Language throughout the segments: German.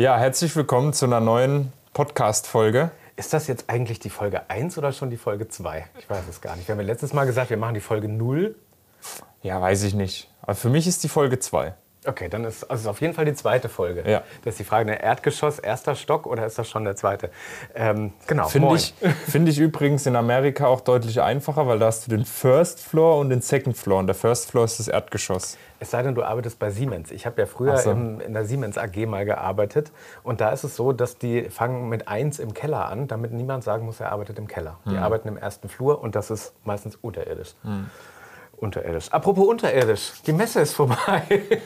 Ja, herzlich willkommen zu einer neuen Podcast-Folge. Ist das jetzt eigentlich die Folge 1 oder schon die Folge 2? Ich weiß es gar nicht. Wir haben ja letztes Mal gesagt, wir machen die Folge 0. Ja, weiß ich nicht. Aber für mich ist die Folge 2. Okay, dann ist also auf jeden Fall die zweite Folge. Ja. Das ist die Frage, ne, Erdgeschoss, erster Stock oder ist das schon der zweite? Ähm, genau, Finde ich, find ich übrigens in Amerika auch deutlich einfacher, weil da hast du den First Floor und den Second Floor. Und der First Floor ist das Erdgeschoss. Es sei denn, du arbeitest bei Siemens. Ich habe ja früher so. im, in der Siemens AG mal gearbeitet. Und da ist es so, dass die fangen mit 1 im Keller an, damit niemand sagen muss, er arbeitet im Keller. Die Hm. arbeiten im ersten Flur und das ist meistens unterirdisch. Unterirdisch. Apropos unterirdisch, die Messe ist vorbei.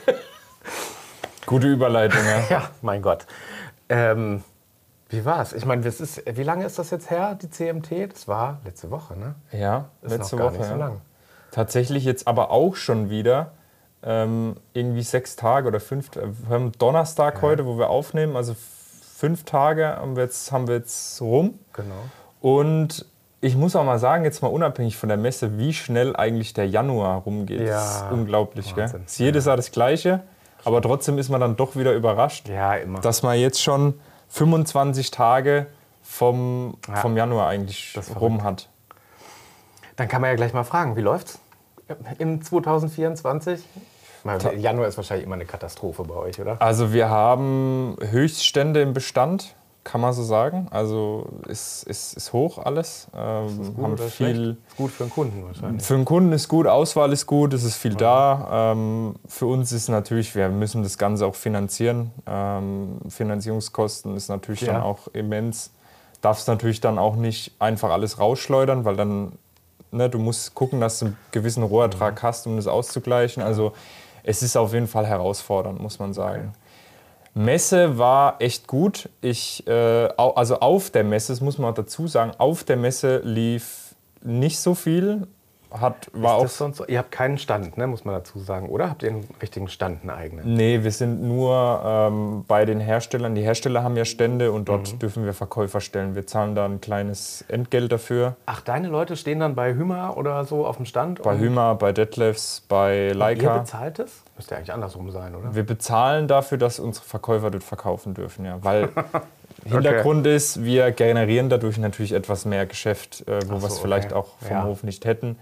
Gute Überleitung, ja. ja, mein Gott. Ähm, wie war's? Ich meine, wie lange ist das jetzt her, die CMT? Das war letzte Woche, ne? Ja, Ist letzte noch gar Woche. nicht so ja. lang. Tatsächlich jetzt aber auch schon wieder ähm, irgendwie sechs Tage oder fünf. äh, Wir haben Donnerstag heute, wo wir aufnehmen, also fünf Tage haben wir jetzt, haben wir jetzt rum. Genau. Und ich muss auch mal sagen, jetzt mal unabhängig von der Messe, wie schnell eigentlich der Januar rumgeht. Ja, das ist unglaublich. Gell? Wahnsinn. Ist jedes Jahr das Gleiche, aber trotzdem ist man dann doch wieder überrascht, Ja, dass man jetzt schon 25 Tage vom, Ja. vom Januar eigentlich rum hat. Dann kann man ja gleich mal fragen, wie läuft's im 2024? Mal, Januar ist wahrscheinlich immer eine Katastrophe bei euch, oder? Also wir haben Höchststände im Bestand, kann man so sagen. Also ist, ist, ist hoch alles. Ähm, haben oder viel, schlecht? Ist gut für den Kunden wahrscheinlich. Für den Kunden ist gut, Auswahl ist gut, es ist viel da. Ähm, für uns ist natürlich, wir müssen das Ganze auch finanzieren. Ähm, Finanzierungskosten ist natürlich Ja. dann auch immens. Darfst natürlich dann auch nicht einfach alles rausschleudern, weil dann, ne, du musst gucken, dass du einen gewissen Rohertrag hast, um das auszugleichen. Also es ist auf jeden Fall herausfordernd, muss man sagen. Messe war echt gut. Ich, äh, also auf der Messe, das muss man dazu sagen, auf der Messe lief nicht so viel. Hat, war Ist auch, so? Ihr habt keinen Stand, ne, muss man dazu sagen, oder? Habt ihr einen richtigen Stand, einen eigenen? nee, wir sind nur ähm, bei den Herstellern. Die Hersteller haben ja Stände und dort Mhm. dürfen wir Verkäufer stellen. Wir zahlen da ein kleines Entgelt dafür. Ach, deine Leute stehen dann bei Hüma oder so auf dem Stand? Bei und Hüma, bei Detlefs, bei Ihr Leica. bezahlt es? Müsste ja eigentlich andersrum sein, oder? Wir bezahlen dafür, dass unsere Verkäufer dort verkaufen dürfen, ja. Weil Hintergrund ist, wir generieren dadurch natürlich etwas mehr Geschäft, äh, wo Ach wir es so, vielleicht okay. auch vom Ja. Hof nicht hätten.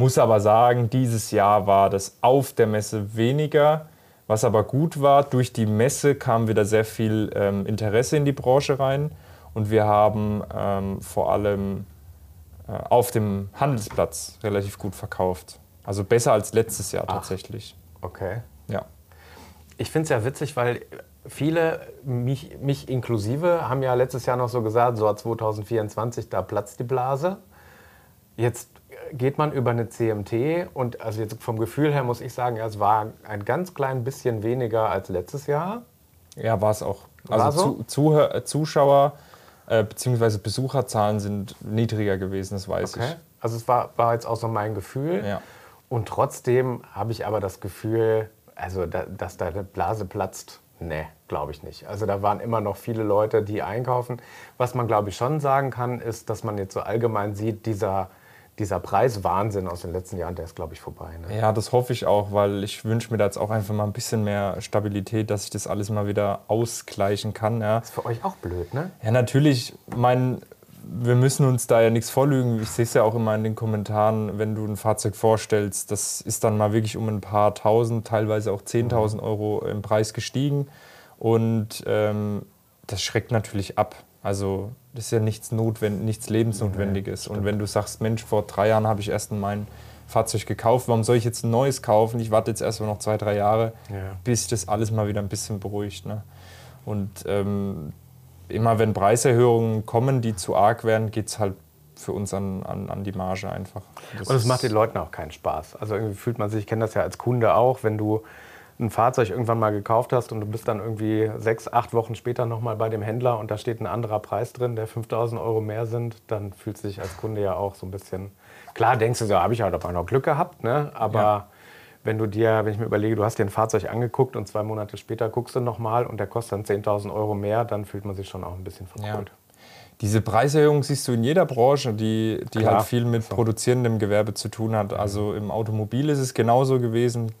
Muss aber sagen, dieses Jahr war das auf der Messe weniger. Was aber gut war, durch die Messe kam wieder sehr viel ähm, Interesse in die Branche rein. Und wir haben ähm, vor allem äh, auf dem Handelsplatz relativ gut verkauft. Also besser als letztes Jahr tatsächlich. Okay. Ja. Ich finde es ja witzig, weil viele, mich, mich inklusive, haben ja letztes Jahr noch so gesagt, so 2024, da platzt die Blase. Jetzt geht man über eine CMT und also jetzt vom Gefühl her muss ich sagen, ja, es war ein ganz klein bisschen weniger als letztes Jahr. Ja, war es auch. War Also so? zu, Zuhör, äh, Zuschauer äh, bzw. Besucherzahlen sind niedriger gewesen, das weiß Okay. Also es war, war jetzt auch so mein Gefühl. ich. Ja. Und trotzdem habe ich aber das Gefühl, also da, dass da eine Blase platzt, nee, glaube ich nicht. Also da waren immer noch viele Leute, die einkaufen. Was man, glaube ich, schon sagen kann, ist, dass man jetzt so allgemein sieht, dieser, dieser Preiswahnsinn aus den letzten Jahren, der ist, glaube ich, vorbei. Ne? ja, das hoffe ich auch, weil ich wünsche mir da jetzt auch einfach mal ein bisschen mehr Stabilität, dass ich das alles mal wieder ausgleichen kann. Ja, Ist für euch auch blöd, ne? ja natürlich, mein, wir müssen uns da ja nichts vorlügen. Ich sehe es ja auch immer in den Kommentaren, wenn du ein Fahrzeug vorstellst, das ist dann mal wirklich um ein paar tausend, teilweise auch 10.000 Euro im Preis gestiegen. Und ähm, das schreckt natürlich ab. Also das ist ja nichts, notwend nichts Lebensnotwendiges. Und wenn du sagst, Mensch, vor drei Jahren habe ich erst mein Fahrzeug gekauft, warum soll ich jetzt ein neues kaufen? Ich warte jetzt erst mal noch zwei, drei Jahre, Ja. bis das alles mal wieder ein bisschen beruhigt. Ne? Und ähm, immer wenn Preiserhöhungen kommen, die zu arg werden, geht es halt für uns an, an, an die Marge einfach. Das Und es macht den Leuten auch keinen Spaß. Also irgendwie fühlt man sich, ich kenne das ja als Kunde auch, wenn du ein Fahrzeug irgendwann mal gekauft hast und du bist dann irgendwie sechs, acht Wochen später nochmal bei dem Händler und da steht ein anderer Preis drin, der 5000 Euro mehr sind, dann fühlt sich als Kunde ja auch so ein bisschen. Klar denkst du so, habe ich halt auch noch Glück gehabt, ne? aber Ja. wenn du dir, wenn ich mir überlege, du hast dir ein Fahrzeug angeguckt und zwei Monate später guckst du nochmal und der kostet dann 10.000 Euro mehr, dann fühlt man sich schon auch ein bisschen verkohlt. Diese Preiserhöhung siehst du in jeder Branche, die, die Klar. halt viel mit produzierendem Gewerbe zu tun hat. Also im Automobil ist es genauso gewesen,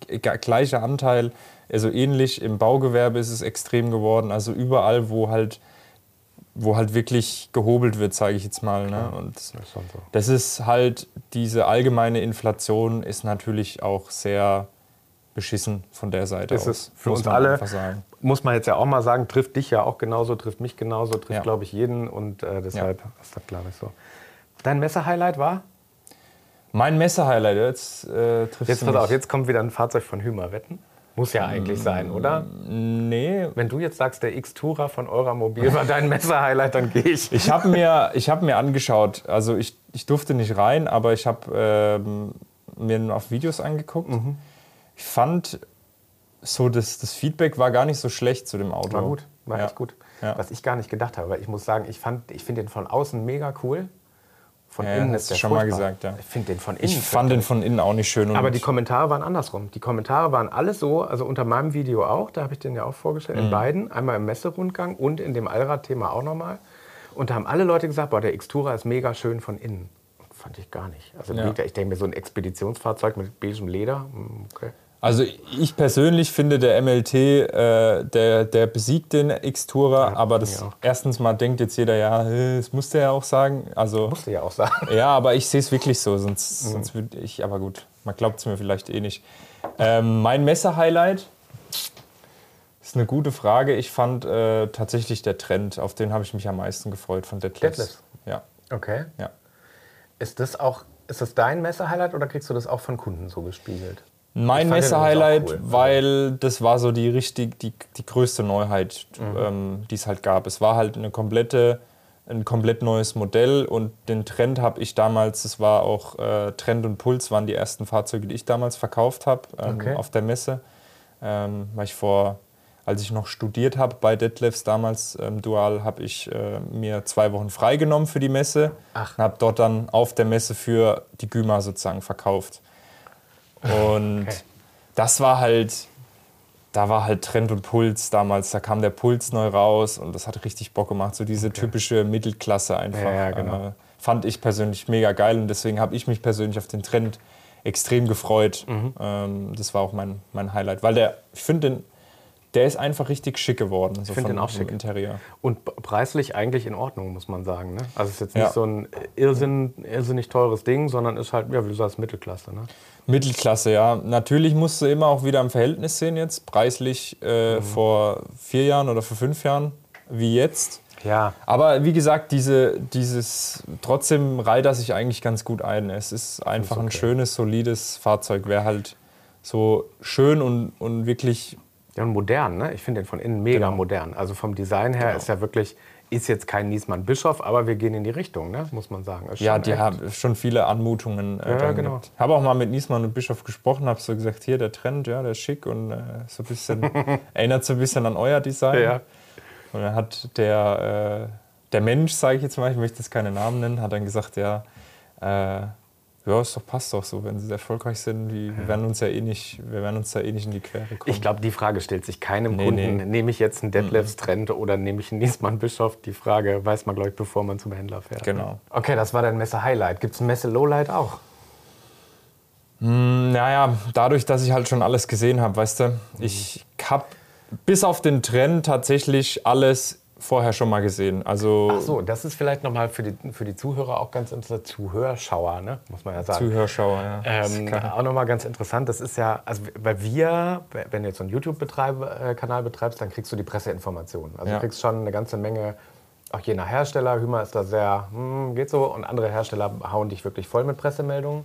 gleicher Anteil, also ähnlich. Im Baugewerbe ist es extrem geworden. Also überall, wo halt, wo halt wirklich gehobelt wird, sage ich jetzt mal. Ne? Und das ist halt, diese allgemeine Inflation ist natürlich auch sehr beschissen von der Seite Ist aus. es für uns alle, muss man jetzt ja auch mal sagen, trifft dich ja auch genauso, trifft mich genauso, trifft, Ja. glaube ich, jeden und äh, deshalb ist das, glaube ich, so. Dein Messer-Highlight war? Mein Messer-Highlight, jetzt äh, trifft Jetzt pass auf, jetzt kommt wieder ein Fahrzeug von Hümer Wetten. Muss ja eigentlich sein, oder? Nee, Wenn du jetzt sagst, der X-Tourer von Euramobil war dein Messer-Highlight, dann gehe ich. Ich habe mir, ich hab mir angeschaut, also ich, ich durfte nicht rein, aber ich habe ähm, mir nur auf Videos angeguckt. Mhm. Ich fand, so das, das Feedback war gar nicht so schlecht zu dem Auto. War gut, war ja. echt gut. Ja. Was ich gar nicht gedacht habe, weil ich muss sagen, ich, fand- ich finde den von außen mega cool. Von Ja, innen ist der schon mal gesagt, ja. Ich finde den von innen. Ich fand den von innen auch nicht schön. Aber die Kommentare waren andersrum. Die Kommentare waren alles so, also unter meinem Video auch, da habe ich den ja auch vorgestellt, Mhm. in beiden, einmal im Messerundgang und in dem Allrad-Thema auch nochmal. Und da haben alle Leute gesagt, boah, der X-Tourer ist mega schön von innen. Fand ich gar nicht. Also Ja. ich denke mir, so ein Expeditionsfahrzeug mit beigem Leder, hm, okay. Also ich persönlich finde, der MLT, äh, der, der besiegt den X-Tourer, Ja, aber das erstens mal denkt jetzt jeder, ja, das musste er ja auch sagen. Also Musste ja auch sagen. Ja, aber ich sehe es wirklich so, sonst, Mhm. sonst würde ich, aber gut, man glaubt es mir vielleicht eh nicht. Ähm, mein Messer-Highlight ist eine gute Frage. Ich fand äh, tatsächlich der Trend, auf den habe ich mich am meisten gefreut von Deadlifts. Deadlifts? Ja, Okay. ja. Ist das auch, ist das dein Messer-Highlight oder kriegst du das auch von Kunden so gespiegelt? Mein auch cool. weil das war so die richtig, die, die größte Neuheit, Mhm. ähm, die es halt gab. Es war halt eine komplette, ein komplett neues Modell und den Trend habe ich damals, es war auch äh, Trend und Puls waren die ersten Fahrzeuge, die ich damals verkauft habe ähm, Okay. auf der Messe. Ähm, weil ich vor, als ich noch studiert habe bei Detlefs damals ähm, dual, habe ich äh, mir zwei Wochen freigenommen für die Messe Ach. und habe dort dann auf der Messe für die Güma sozusagen verkauft. Und Okay. das war halt, da war halt Trend und Puls damals. Da kam der Puls neu raus und das hat richtig Bock gemacht. So diese typische Mittelklasse einfach. Ja, ja, genau. äh, fand ich persönlich mega geil und deswegen habe ich mich persönlich auf den Trend extrem gefreut. Mhm. Ähm, das war auch mein, mein Highlight, weil der, ich finde den, der ist einfach richtig schick geworden. So find von- den auch schick. Interieur. Und preislich eigentlich in Ordnung, muss man sagen. Ne? Also es ist jetzt Ja. nicht so ein Irrsinn, irrsinnig teures Ding, sondern ist halt, ja, wie du sagst, Mittelklasse. Ne? Mittelklasse, ja. Natürlich musst du immer auch wieder im Verhältnis sehen jetzt. Preislich äh, vor vier Jahren oder vor fünf Jahren wie jetzt. Ja, Aber wie gesagt, diese, dieses trotzdem reiht er sich eigentlich ganz gut ein. Es ist einfach ein okay. schönes, solides Fahrzeug. Wäre halt so schön und, und wirklich. Ja und modern. Ne? Ich finde den von innen mega Genau. modern. Also vom Design her ist ja wirklich, ist jetzt kein Niesmann Bischof, aber wir gehen in die Richtung, ne? muss man sagen. Ist Ja, die haben schon viele Anmutungen. Äh, Ja, genau. gehabt. Habe auch mal mit Niesmann und Bischof gesprochen, habe so gesagt, hier der Trend, ja, der ist schick und äh, so ein bisschen erinnert so ein bisschen an euer Design. Ja. Und dann hat der, äh, der Mensch, sage ich jetzt mal, ich möchte jetzt keine Namen nennen, hat dann gesagt, ja, äh, ja, es doch, passt doch so, wenn sie erfolgreich sind, wie, wir werden uns ja eh nicht, wir werden uns da eh nicht in die Quere kommen. Ich glaube, die Frage stellt sich keinem Nee, Kunden, nee. nehme ich jetzt einen Detlefs Trend oder nehme ich einen Niesmann Bischof? Die Frage weiß man, glaube ich, bevor man zum Händler fährt. Genau. Okay, das war dein Messe-Highlight. Gibt es ein Messe-Lowlight auch? Naja, dadurch, dass ich halt schon alles gesehen habe, weißt du, ich habe bis auf den Trend tatsächlich alles vorher schon mal gesehen. Also Ach so, das ist vielleicht nochmal für die, für die Zuhörer auch ganz interessant. Zuhörschauer, ne? muss man ja sagen. Zuhörschauer, ja. Ähm, auch nochmal ganz interessant, das ist ja, also weil wir, wenn du jetzt so einen YouTube-Kanal betreibst, dann kriegst du die Presseinformationen. Also Ja. du kriegst schon eine ganze Menge, auch je nach Hersteller, Hümer ist da sehr, hm, geht so, und andere Hersteller hauen dich wirklich voll mit Pressemeldungen.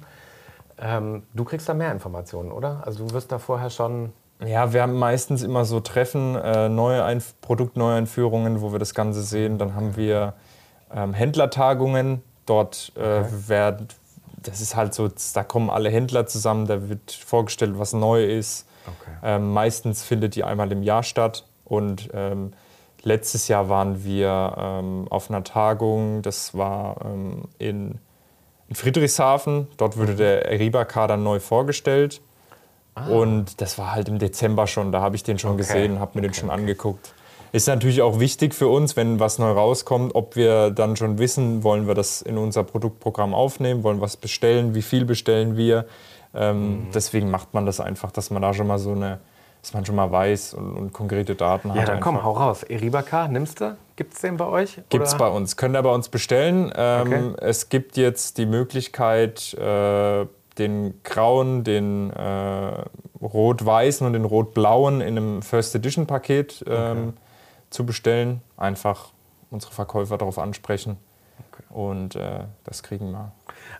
Ähm, du kriegst da mehr Informationen, oder? Also du wirst da vorher schon, Ja, wir haben meistens immer so Treffen, äh, neue Einf Produktneueinführungen, wo wir das Ganze sehen. Dann haben wir ähm, Händlertagungen. Dort äh, werden, das ist halt so, da kommen alle Händler zusammen, da wird vorgestellt, was neu ist. Okay. Ähm, meistens findet die einmal im Jahr statt. Und ähm, letztes Jahr waren wir ähm, auf einer Tagung, das war ähm, in, in Friedrichshafen. Dort wurde der Eriba-Kader neu vorgestellt. Und das war halt im Dezember schon, da habe ich den schon Okay, gesehen, habe mir den okay, schon okay. angeguckt. Ist natürlich auch wichtig für uns, wenn was neu rauskommt, ob wir dann schon wissen, wollen wir das in unser Produktprogramm aufnehmen, wollen wir was bestellen, wie viel bestellen wir. Ähm, mhm. Deswegen macht man das einfach, dass man da schon mal so eine, dass man schon mal weiß und, und konkrete Daten hat. Ja, dann einfach. komm, hau raus. Eribacar, nimmst du? Gibt es den bei euch? Gibt es bei uns. Könnt ihr bei uns bestellen. Ähm, okay. Es gibt jetzt die Möglichkeit, äh, den grauen, den äh, rot-weißen und den rot-blauen in einem First Edition Paket ähm, okay. zu bestellen. Einfach unsere Verkäufer darauf ansprechen. Okay. Und äh, das kriegen wir.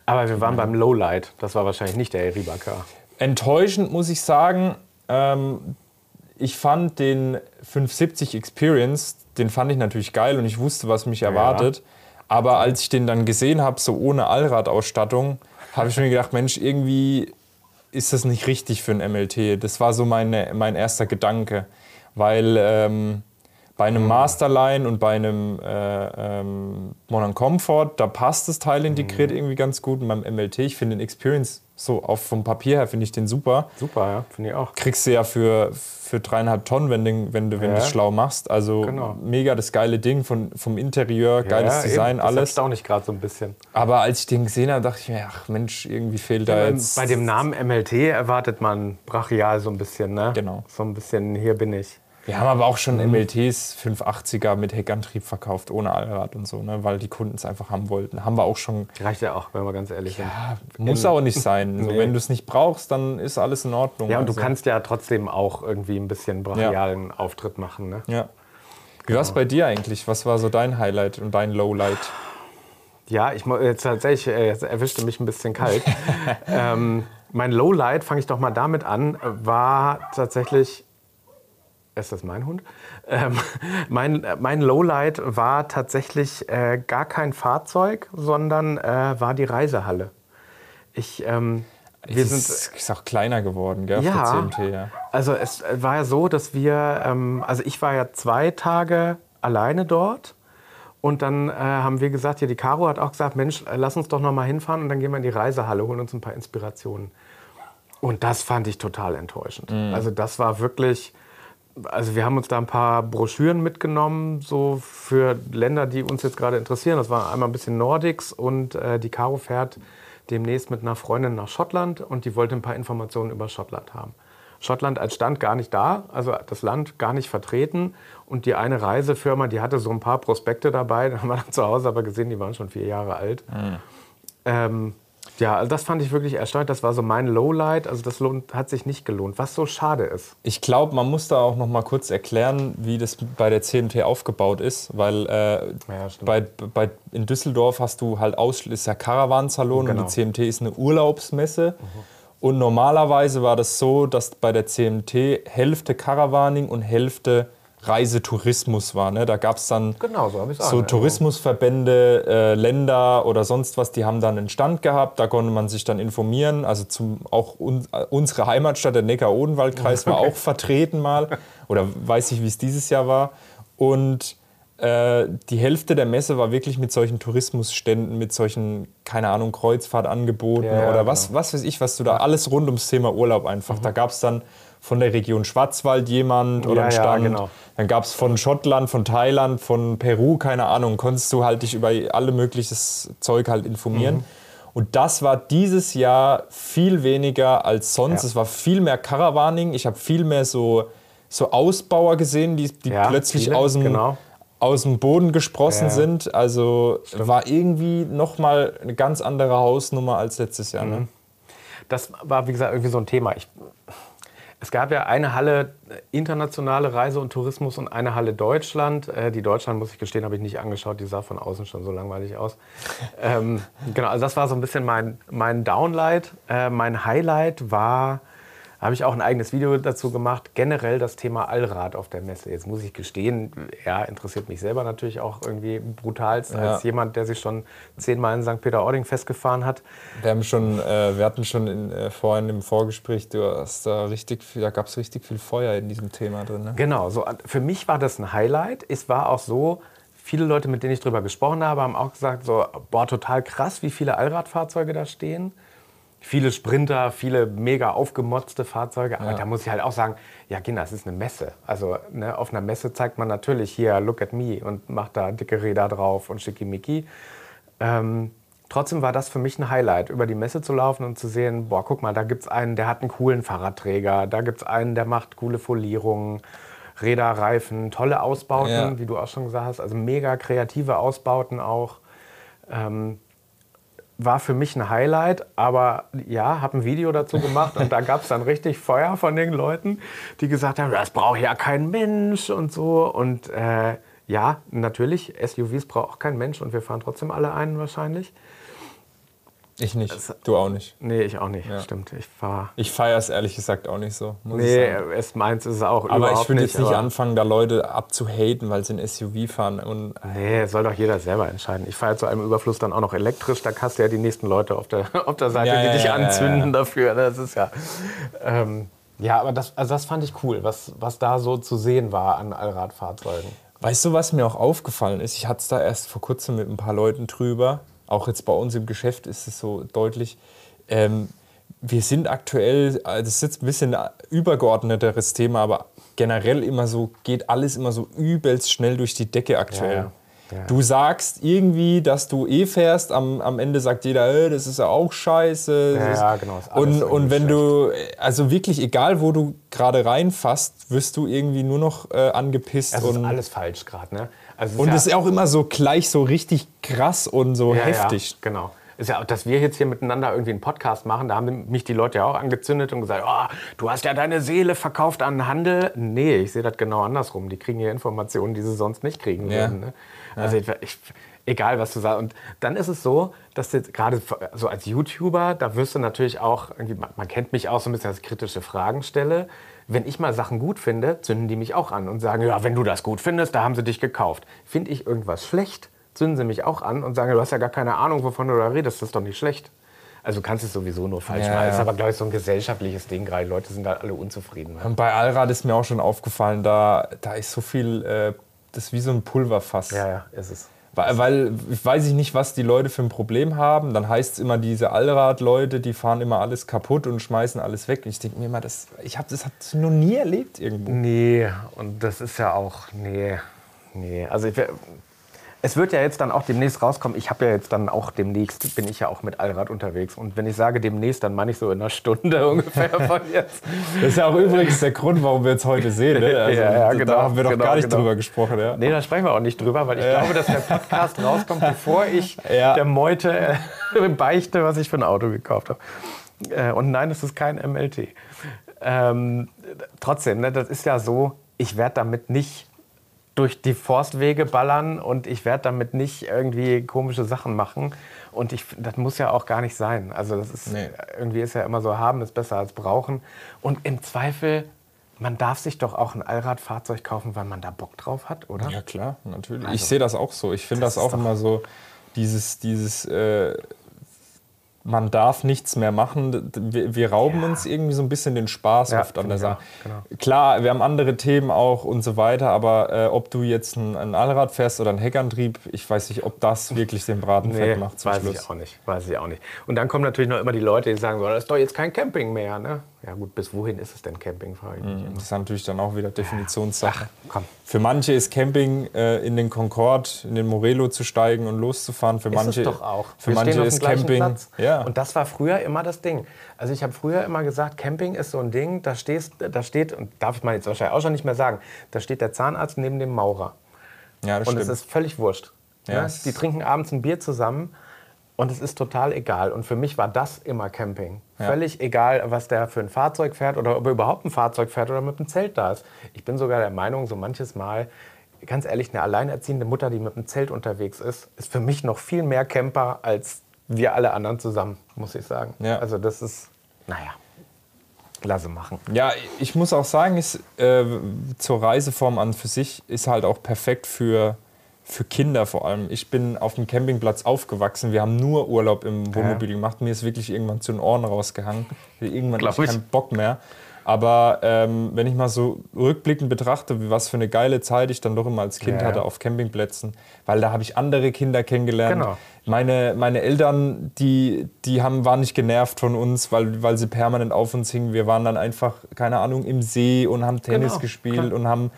Aber wir waren beim Lowlight. Das war wahrscheinlich nicht der Eribacar. Enttäuschend muss ich sagen. Ähm, ich fand den 570 Experience, den fand ich natürlich geil und ich wusste, was mich erwartet. Ja. Aber als ich den dann gesehen habe, so ohne Allradausstattung, habe ich mir gedacht, Mensch, irgendwie ist das nicht richtig für ein MLT. Das war so meine, mein erster Gedanke, weil ähm, bei einem Masterline und bei einem äh, ähm, Modern Comfort, da passt das Teil integriert mhm. irgendwie ganz gut. Und beim MLT, ich finde den Experience so auf vom Papier her finde ich den super. Super, ja, finde ich auch. Kriegst du ja für, für dreieinhalb Tonnen, wenn, den, wenn du wenn ja. das schlau machst. Also genau. mega das geile Ding von, vom Interieur, geiles ja, Design, eben. alles. Das ich gerade so ein bisschen. Aber als ich den gesehen habe, dachte ich mir, ach Mensch, irgendwie fehlt da jetzt. Bei dem Namen MLT erwartet man brachial so ein bisschen, ne? Genau. So ein bisschen, hier bin ich. Wir haben aber auch schon. MLTs 580er mit Heckantrieb verkauft, ohne Allrad und so, ne, weil die Kunden es einfach haben wollten. Haben wir auch schon. Reicht ja auch, wenn wir ganz ehrlich ja, sind. Muss auch nicht sein. nee. wenn du es nicht brauchst, dann ist alles in Ordnung. Ja, und also. du kannst ja trotzdem auch irgendwie ein bisschen brachialen ja. Auftritt machen. Ne? Ja. Wie war es bei dir eigentlich? Was war so dein Highlight und dein Lowlight? Ja, ich jetzt tatsächlich äh, jetzt erwischte mich ein bisschen kalt. ähm, mein Lowlight, fange ich doch mal damit an, war tatsächlich ist das mein Hund? Ähm, mein, mein Lowlight war tatsächlich äh, gar kein Fahrzeug, sondern äh, war die Reisehalle. Ich, ähm, wir es sind, ist auch kleiner geworden, gell, ja, CMT, ja. Also es war ja so, dass wir, ähm, also ich war ja zwei Tage alleine dort. Und dann äh, haben wir gesagt, ja, die Caro hat auch gesagt, Mensch, äh, lass uns doch noch mal hinfahren und dann gehen wir in die Reisehalle, holen uns ein paar Inspirationen. Und das fand ich total enttäuschend. Mhm. Also das war wirklich, also wir haben uns da ein paar Broschüren mitgenommen, so für Länder, die uns jetzt gerade interessieren. Das war einmal ein bisschen Nordics und äh, die Caro fährt demnächst mit einer Freundin nach Schottland und die wollte ein paar Informationen über Schottland haben. Schottland als Stand gar nicht da, also das Land gar nicht vertreten. Und die eine Reisefirma, die hatte so ein paar Prospekte dabei, da haben wir dann zu Hause aber gesehen, die waren schon vier Jahre alt. Mhm. Ähm, ja, also das fand ich wirklich erstaunlich. Das war so mein Lowlight. Also das lohnt, hat sich nicht gelohnt, was so schade ist. Ich glaube, man muss da auch noch mal kurz erklären, wie das bei der CMT aufgebaut ist, weil äh, ja, bei, bei, in Düsseldorf hast du halt ausschließlich ja Caravansalon genau. und die CMT ist eine Urlaubsmesse. Mhm. Und normalerweise war das so, dass bei der CMT Hälfte Caravaning und Hälfte Reisetourismus war. Ne? Da gab es dann genau, so, so Tourismusverbände, äh, Länder oder sonst was, die haben dann einen Stand gehabt, da konnte man sich dann informieren. Also zum, auch un, unsere Heimatstadt, der Neckar-Odenwald-Kreis, war auch vertreten mal. Oder weiß ich, wie es dieses Jahr war. Und äh, die Hälfte der Messe war wirklich mit solchen Tourismusständen, mit solchen, keine Ahnung, Kreuzfahrtangeboten ja, oder was, genau. was weiß ich, was du da, alles rund ums Thema Urlaub einfach. Mhm. Da gab es dann von der Region Schwarzwald jemand oder ja, Stand. Ja, genau. Dann gab es von Schottland, von Thailand, von Peru, keine Ahnung, konntest du halt dich über alle mögliches Zeug halt informieren. Mhm. Und das war dieses Jahr viel weniger als sonst. Ja. Es war viel mehr Caravaning. Ich habe viel mehr so, so Ausbauer gesehen, die, die ja, plötzlich viele, aus, dem, genau. aus dem Boden gesprossen ja. sind. Also Stimmt. war irgendwie nochmal eine ganz andere Hausnummer als letztes Jahr. Ne? Mhm. Ne? Das war, wie gesagt, irgendwie so ein Thema. Ich es gab ja eine Halle äh, internationale Reise und Tourismus und eine Halle Deutschland. Äh, die Deutschland, muss ich gestehen, habe ich nicht angeschaut. Die sah von außen schon so langweilig aus. ähm, genau, also das war so ein bisschen mein, mein Downlight. Äh, mein Highlight war habe ich auch ein eigenes Video dazu gemacht. Generell das Thema Allrad auf der Messe. Jetzt muss ich gestehen, ja, interessiert mich selber natürlich auch irgendwie brutalst ja. als jemand, der sich schon zehnmal in St. Peter-Ording festgefahren hat. Wir, haben schon, äh, wir hatten schon in, äh, vorhin im Vorgespräch, du hast da richtig viel, da gab es richtig viel Feuer in diesem Thema drin. Ne? Genau, so, für mich war das ein Highlight. Es war auch so, viele Leute, mit denen ich darüber gesprochen habe, haben auch gesagt, so, boah, total krass, wie viele Allradfahrzeuge da stehen. Viele Sprinter, viele mega aufgemotzte Fahrzeuge. Aber ja. da muss ich halt auch sagen, ja, Kinder, es ist eine Messe. Also ne, auf einer Messe zeigt man natürlich hier, look at me und macht da dicke Räder drauf und schickimicki. Ähm, trotzdem war das für mich ein Highlight, über die Messe zu laufen und zu sehen, boah, guck mal, da gibt es einen, der hat einen coolen Fahrradträger, da gibt es einen, der macht coole Folierungen, Räder, Reifen, tolle Ausbauten, ja. wie du auch schon gesagt hast, also mega kreative Ausbauten auch. Ähm, war für mich ein Highlight, aber ja, habe ein Video dazu gemacht und da gab es dann richtig Feuer von den Leuten, die gesagt haben, das braucht ja kein Mensch und so. Und äh, ja, natürlich, SUVs braucht auch kein Mensch und wir fahren trotzdem alle einen wahrscheinlich. Ich nicht. Das, du auch nicht. Nee, ich auch nicht. Ja. Stimmt. Ich fahr. Ich feiere es ehrlich gesagt auch nicht so. nee, es meins ist es auch Aber ich würde jetzt nicht anfangen, da Leute abzuhaten, weil sie ein SUV fahren. Und nee, soll doch jeder selber entscheiden. Ich fahre zu einem Überfluss dann auch noch elektrisch. Da hast du ja die nächsten Leute auf der, auf der Seite, ja, die ja, dich anzünden dafür. Das ist ja. Ähm, ja, aber das, also das fand ich cool, was, was da so zu sehen war an Allradfahrzeugen. Weißt du, was mir auch aufgefallen ist? Ich hatte es da erst vor kurzem mit ein paar Leuten drüber auch jetzt bei uns im Geschäft ist es so deutlich. Ähm, wir sind aktuell, äh, das ist jetzt ein bisschen ein übergeordneteres Thema, aber generell immer so, geht alles immer so übelst schnell durch die Decke aktuell. Ja, ja. Du sagst irgendwie, dass du eh fährst, am, am Ende sagt jeder, äh, das ist ja auch scheiße. Ja, ja genau. Und, und wenn schlecht. du, also wirklich egal, wo du gerade reinfasst, wirst du irgendwie nur noch äh, angepisst. Es ist alles falsch gerade, ne? Also und es ist, ja ist auch immer so gleich so richtig krass und so ja, heftig. Ja, genau. Ist ja dass wir jetzt hier miteinander irgendwie einen Podcast machen, da haben mich die Leute ja auch angezündet und gesagt, oh, du hast ja deine Seele verkauft an Handel. Nee, ich sehe das genau andersrum. Die kriegen hier Informationen, die sie sonst nicht kriegen würden. Ne? Also ich, ich, egal, was du sagst. Und dann ist es so, dass du gerade so als YouTuber, da wirst du natürlich auch, man kennt mich auch so ein bisschen, als kritische Fragen stelle wenn ich mal Sachen gut finde, zünden die mich auch an und sagen, ja, wenn du das gut findest, da haben sie dich gekauft. Finde ich irgendwas schlecht, zünden sie mich auch an und sagen, du hast ja gar keine Ahnung, wovon du da redest, das ist doch nicht schlecht. Also du kannst es sowieso nur falsch ja, machen. Das ist aber, glaube ich, so ein gesellschaftliches Ding gerade. Die Leute sind da alle unzufrieden. Und bei Allrad ist mir auch schon aufgefallen, da, da ist so viel, äh, das ist wie so ein Pulverfass. Ja, ja, ist es. Weil, weil ich weiß nicht, was die Leute für ein Problem haben. Dann heißt es immer, diese Allrad-Leute, die fahren immer alles kaputt und schmeißen alles weg. ich denke mir immer, das, ich habe das hab noch nie erlebt irgendwo. Nee, und das ist ja auch, nee, nee. Also ich, es wird ja jetzt dann auch demnächst rauskommen. Ich habe ja jetzt dann auch demnächst, bin ich ja auch mit Allrad unterwegs. Und wenn ich sage demnächst, dann meine ich so in einer Stunde ungefähr von jetzt. Das ist ja auch übrigens der Grund, warum wir jetzt heute sehen. Ne? Also, ja, ja, genau, da haben wir doch genau, gar nicht genau. drüber gesprochen. Ja? Nee, da sprechen wir auch nicht drüber, weil ich ja. glaube, dass der Podcast rauskommt, bevor ich ja. der Meute äh, beichte, was ich für ein Auto gekauft habe. Äh, und nein, es ist kein MLT. Ähm, trotzdem, ne, das ist ja so, ich werde damit nicht durch die Forstwege ballern und ich werde damit nicht irgendwie komische Sachen machen. Und ich, das muss ja auch gar nicht sein. Also das ist nee. irgendwie ist ja immer so, haben ist besser als brauchen. Und im Zweifel, man darf sich doch auch ein Allradfahrzeug kaufen, weil man da Bock drauf hat, oder? Ja klar, natürlich. Also, ich sehe das auch so. Ich finde das, das auch immer so, dieses, dieses äh, man darf nichts mehr machen. Wir, wir rauben ja. uns irgendwie so ein bisschen den Spaß ja, oft an der Sache. Genau. Klar, wir haben andere Themen auch und so weiter, aber äh, ob du jetzt ein, ein, Allrad fährst oder ein Heckantrieb, ich weiß nicht, ob das wirklich den Braten nee, fett macht. Zum weiß Schluss. ich auch nicht. Weiß ich auch nicht. Und dann kommen natürlich noch immer die Leute, die sagen, so, das ist doch jetzt kein Camping mehr. Ne? Ja gut, bis wohin ist es denn Camping, frage ich mich. Mhm, das ist natürlich dann auch wieder Definitionssache. Ach, komm. Für manche ist Camping äh, in den Concorde, in den Morelo zu steigen und loszufahren. Für ist manche es doch auch. Für Wir manche ist Camping. Platz. Ja. Und das war früher immer das Ding. Also ich habe früher immer gesagt, Camping ist so ein Ding, da, stehst, da steht, und darf man jetzt wahrscheinlich auch schon nicht mehr sagen, da steht der Zahnarzt neben dem Maurer. Ja, das und stimmt. es ist völlig wurscht. Ja, ne? Die trinken abends ein Bier zusammen und es ist total egal. Und für mich war das immer Camping. Ja. Völlig egal, was der für ein Fahrzeug fährt oder ob er überhaupt ein Fahrzeug fährt oder mit einem Zelt da ist. Ich bin sogar der Meinung, so manches Mal, ganz ehrlich, eine alleinerziehende Mutter, die mit einem Zelt unterwegs ist, ist für mich noch viel mehr Camper als wir alle anderen zusammen, muss ich sagen. Ja. Also das ist, naja. Klasse machen. Ja, ich muss auch sagen, ist, äh, zur Reiseform an für sich ist halt auch perfekt für für Kinder vor allem. Ich bin auf dem Campingplatz aufgewachsen. Wir haben nur Urlaub im Wohnmobil ja. gemacht. Mir ist wirklich irgendwann zu den Ohren rausgehangen. Irgendwann hatte ich keinen Bock mehr. Aber ähm, wenn ich mal so rückblickend betrachte, was für eine geile Zeit ich dann doch immer als Kind ja. hatte auf Campingplätzen, weil da habe ich andere Kinder kennengelernt. Genau. Meine, meine Eltern, die, die haben, waren nicht genervt von uns, weil, weil sie permanent auf uns hingen. Wir waren dann einfach, keine Ahnung, im See und haben Tennis Genau, gespielt klar. und haben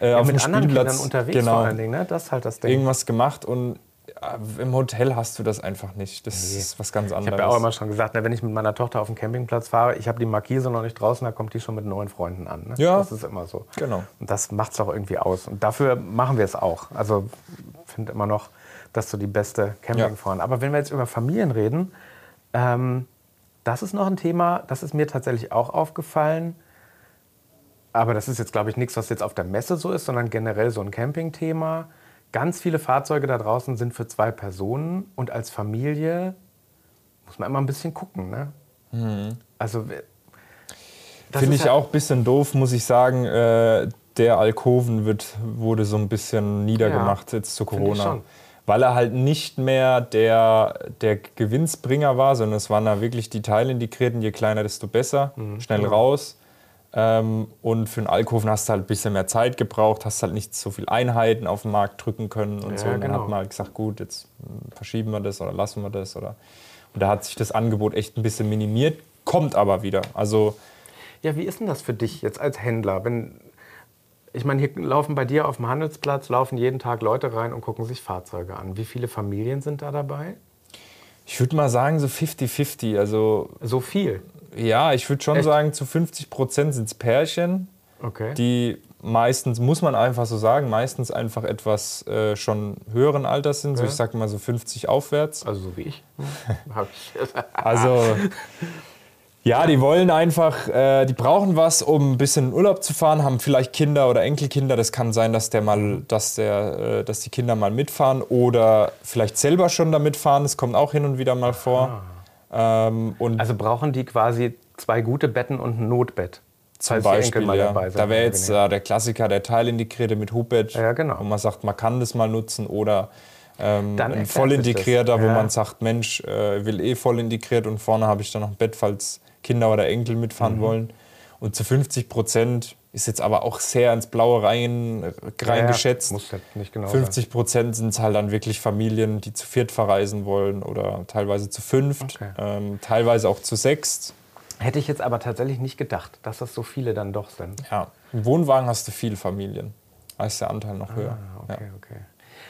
äh, Ja, auf dem mit anderen Spielplatz Kindern unterwegs genau, vor allen Dingen, ne? Das ist halt das Ding. irgendwas gemacht und äh, im Hotel hast du das einfach nicht. Das ist was ganz Ich anderes. habe ja auch immer schon gesagt, ne, wenn ich mit meiner Tochter auf den Campingplatz fahre, ich habe die Markise noch nicht draußen, da kommt die schon mit neuen Freunden an. Ne? Ja. Das ist immer so. Genau. Und das macht es auch irgendwie aus. Und dafür machen wir es auch. Also ich finde immer noch, dass so die beste Campingfreund. Aber wenn wir jetzt über Familien reden, ähm, das ist noch ein Thema, das ist mir tatsächlich auch aufgefallen. Aber das ist jetzt, glaube ich, nichts, was jetzt auf der Messe so ist, sondern generell so ein Campingthema. Ganz viele Fahrzeuge da draußen sind für zwei Personen und als Familie muss man immer ein bisschen gucken. Ne? Also we- das Finde ich ja- auch ein bisschen doof, muss ich sagen. Äh, der Alkoven wird, wurde so ein bisschen niedergemacht jetzt zu Corona. Weil er halt nicht mehr der, der Gewinnsbringer war, sondern es waren da wirklich die Teile integrierten, je kleiner, desto besser. Mhm. Schnell Genau. raus. Ähm, und für einen Alkoven hast du halt ein bisschen mehr Zeit gebraucht, hast halt nicht so viel Einheiten auf den Markt drücken können und Ja, so. Und dann genau. hat man halt gesagt, gut, jetzt hm, verschieben wir das oder lassen wir das. Oder und da hat sich das Angebot echt ein bisschen minimiert, kommt aber wieder. Also Ja, wie ist denn das für dich jetzt als Händler? Wenn, ich meine, hier laufen bei dir auf dem Handelsplatz, laufen jeden Tag Leute rein und gucken sich Fahrzeuge an. Wie viele Familien sind da dabei? Ich würde mal sagen, so 50-50. Also, So viel. Ja, ich würde schon Echt? sagen, zu 50 Prozent sind es Pärchen, Okay. die meistens, muss man einfach so sagen, meistens einfach etwas äh, schon höheren Alters sind. So, Ja. ich sage mal so 50 aufwärts. also so wie ich. Also, ja, die wollen einfach, äh, die brauchen was, um ein bisschen in Urlaub zu fahren, haben vielleicht Kinder oder Enkelkinder. Das kann sein, dass, der mal, dass, der, äh, dass die Kinder mal mitfahren oder vielleicht selber schon da mitfahren. Das kommt auch hin und wieder mal vor. Ähm, Also brauchen die quasi zwei gute Betten und ein Notbett. Zum Beispiel, ja. Da wäre jetzt äh, der Klassiker, der Teilintegrierte mit Hubbett, Ja, genau. wo man sagt, man kann das mal nutzen oder ähm, ein erklärt voll sich das. integrierter, wo Ja. man sagt, Mensch, äh, will eh voll integriert und vorne habe ich dann noch ein Bett, falls Kinder oder Enkel Mhm. mitfahren wollen. Und zu 50 Prozent ist jetzt aber auch sehr ins Blaue rein, reingeschätzt. Muss ja nicht genau 50 Prozent sind es halt dann wirklich Familien, die zu viert verreisen wollen oder teilweise zu fünft, Okay. ähm, teilweise auch zu sechst. Hätte ich jetzt aber tatsächlich nicht gedacht, dass das so viele dann doch sind. Ja, im Wohnwagen hast du viele Familien. Da ist der Anteil noch höher. Ah, okay, okay.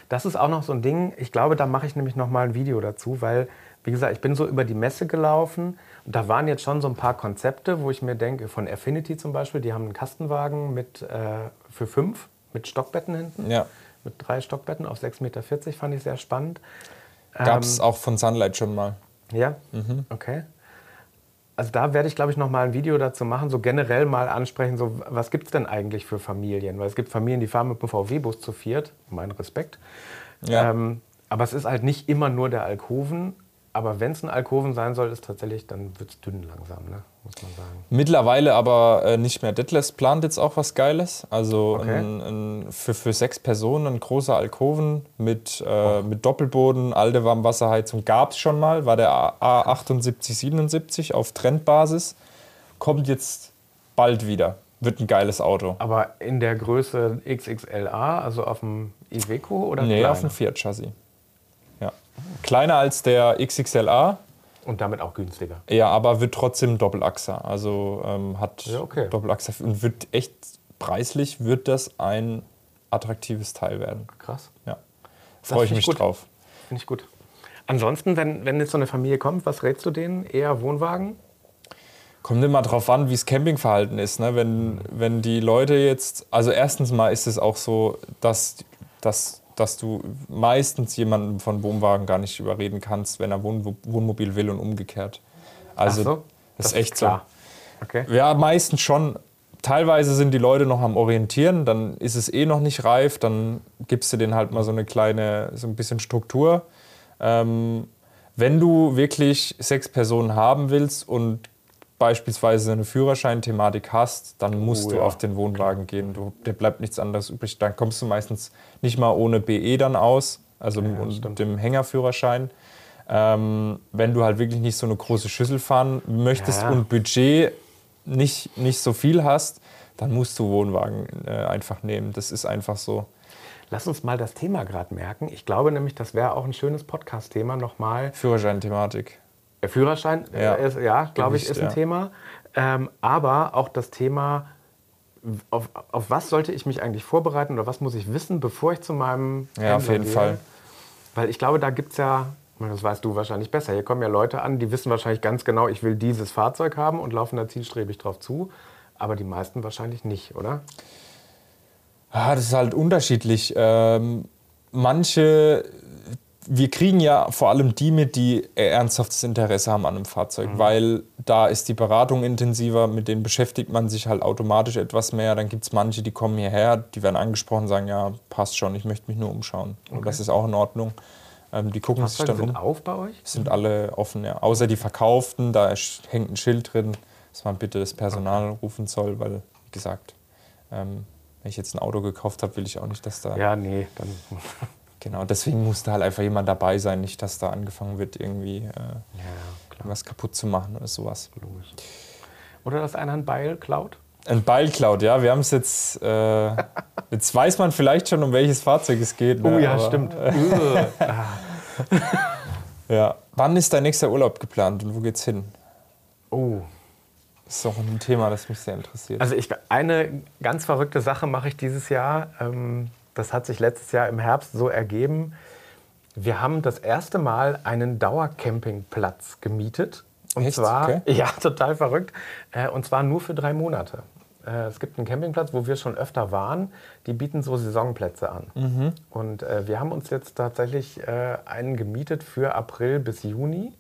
Das ist auch noch so ein Ding. Ich glaube, da mache ich nämlich noch mal ein Video dazu, weil, wie gesagt, ich bin so über die Messe gelaufen und da waren jetzt schon so ein paar Konzepte, wo ich mir denke, von Affinity zum Beispiel, die haben einen Kastenwagen mit, äh, für fünf mit Stockbetten hinten. Ja. Mit drei Stockbetten auf 6,40 Meter, fand ich sehr spannend. Gab es auch von Sunlight schon mal. Ja? Okay. Also da werde ich, glaube ich, noch mal ein Video dazu machen, so generell mal ansprechen, so was gibt es denn eigentlich für Familien? Weil es gibt Familien, die fahren mit dem VW-Bus zu viert, mein Respekt. Ja. Ähm, aber es ist halt nicht immer nur der Alkoven. Aber wenn es ein Alkoven sein soll, ist tatsächlich, dann wird es dünn langsam, ne? muss man sagen. Mittlerweile aber äh, nicht mehr. Detlefs plant jetzt auch was Geiles. Also Okay. ein, ein, für, für sechs Personen ein großer Alkoven mit, äh, mit Doppelboden, alte Warmwasserheizung gab es schon mal, war der A- A7877 auf Trendbasis. Kommt jetzt bald wieder. Wird ein geiles Auto. Aber in der Größe XXLA, also auf dem Iveco oder Nee, kleiner? auf dem Fiat-Chassis. Kleiner als der XXLA, Und damit auch günstiger. ja, aber wird trotzdem Doppelachser. Also ähm, hat Ja, okay. Doppelachser und wird echt preislich wird das ein attraktives Teil werden. Krass. Ja. Freue ich mich ich gut. drauf. Finde ich gut. Ansonsten, wenn, wenn jetzt so eine Familie kommt, was rätst du denen? Eher Wohnwagen? Kommt immer drauf an, wie das Campingverhalten ist. Ne? Wenn, wenn die Leute jetzt, also erstens mal ist es auch so, dass, dass, dass du meistens jemanden von Wohnwagen gar nicht überreden kannst, wenn er Wohn Wohnmobil will und umgekehrt. Also so, das, ist echt so. klar. Okay. Ja, meistens schon. Teilweise sind die Leute noch am Orientieren, dann ist es eh noch nicht reif, dann gibst du denen halt mal so eine kleine, so ein bisschen Struktur. Ähm, wenn du wirklich sechs Personen haben willst und beispielsweise eine Führerscheinthematik hast, dann musst Oh, du ja. auf den Wohnwagen gehen. Du, dir bleibt nichts anderes übrig. Dann kommst du meistens nicht mal ohne BE dann aus, also mit stimmt. dem Hängerführerschein. Ähm, wenn du halt wirklich nicht so eine große Schüssel fahren möchtest Ja. und Budget nicht, nicht so viel hast, dann musst du Wohnwagen äh, einfach nehmen. Das ist einfach so. Lass uns mal das Thema gerade merken. Ich glaube nämlich, das wäre auch ein schönes Podcast-Thema nochmal. Führerschein-Thematik. Der Führerschein, ja, äh, ist, ja glaube ich, ist ein ja. Thema. Ähm, aber auch das Thema, auf, auf, was sollte ich mich eigentlich vorbereiten oder was muss ich wissen, bevor ich zu meinem. Ja, auf jeden gehe? Fall. Weil ich glaube, da gibt es ja, das weißt du wahrscheinlich besser, hier kommen ja Leute an, die wissen wahrscheinlich ganz genau, ich will dieses Fahrzeug haben und laufen da zielstrebig drauf zu. Aber die meisten wahrscheinlich nicht, oder? Ah, das ist halt unterschiedlich. Ähm, manche wir kriegen ja vor allem die mit, die ernsthaftes Interesse haben an einem Fahrzeug, mhm. weil da ist die Beratung intensiver, mit denen beschäftigt man sich halt automatisch etwas mehr. Dann gibt es manche, die kommen hierher, die werden angesprochen, sagen, ja, passt schon, ich möchte mich nur umschauen. Okay. Und das ist auch in Ordnung. Ähm, die gucken sich dann sind um. auf bei euch? Sind alle offen, ja. Außer die Verkauften, da hängt ein Schild drin, dass man bitte das Personal okay. rufen soll, weil, wie gesagt, ähm, wenn ich jetzt ein Auto gekauft habe, will ich auch nicht, dass da... Ja, nee, dann... Genau, deswegen muss da halt einfach jemand dabei sein, nicht, dass da angefangen wird, irgendwie äh, ja, was kaputt zu machen oder sowas. Logisch. Oder dass einer ein Beil klaut? Ein Beil klaut, ja. Wir haben es jetzt. Äh, jetzt weiß man vielleicht schon, um welches Fahrzeug es geht. Ne? Oh ja, Aber, stimmt. Ja. Wann ist dein nächster Urlaub geplant und wo geht's hin? Oh. Das ist auch ein Thema, das mich sehr interessiert. Also ich, eine ganz verrückte Sache mache ich dieses Jahr. Ähm, das hat sich letztes Jahr im Herbst so ergeben. Wir haben das erste Mal einen Dauercampingplatz gemietet. Und Echt? zwar, okay. ja, total verrückt. Äh, und zwar nur für drei Monate. Äh, es gibt einen Campingplatz, wo wir schon öfter waren. Die bieten so Saisonplätze an. Mhm. Und äh, wir haben uns jetzt tatsächlich einen gemietet für April bis Juni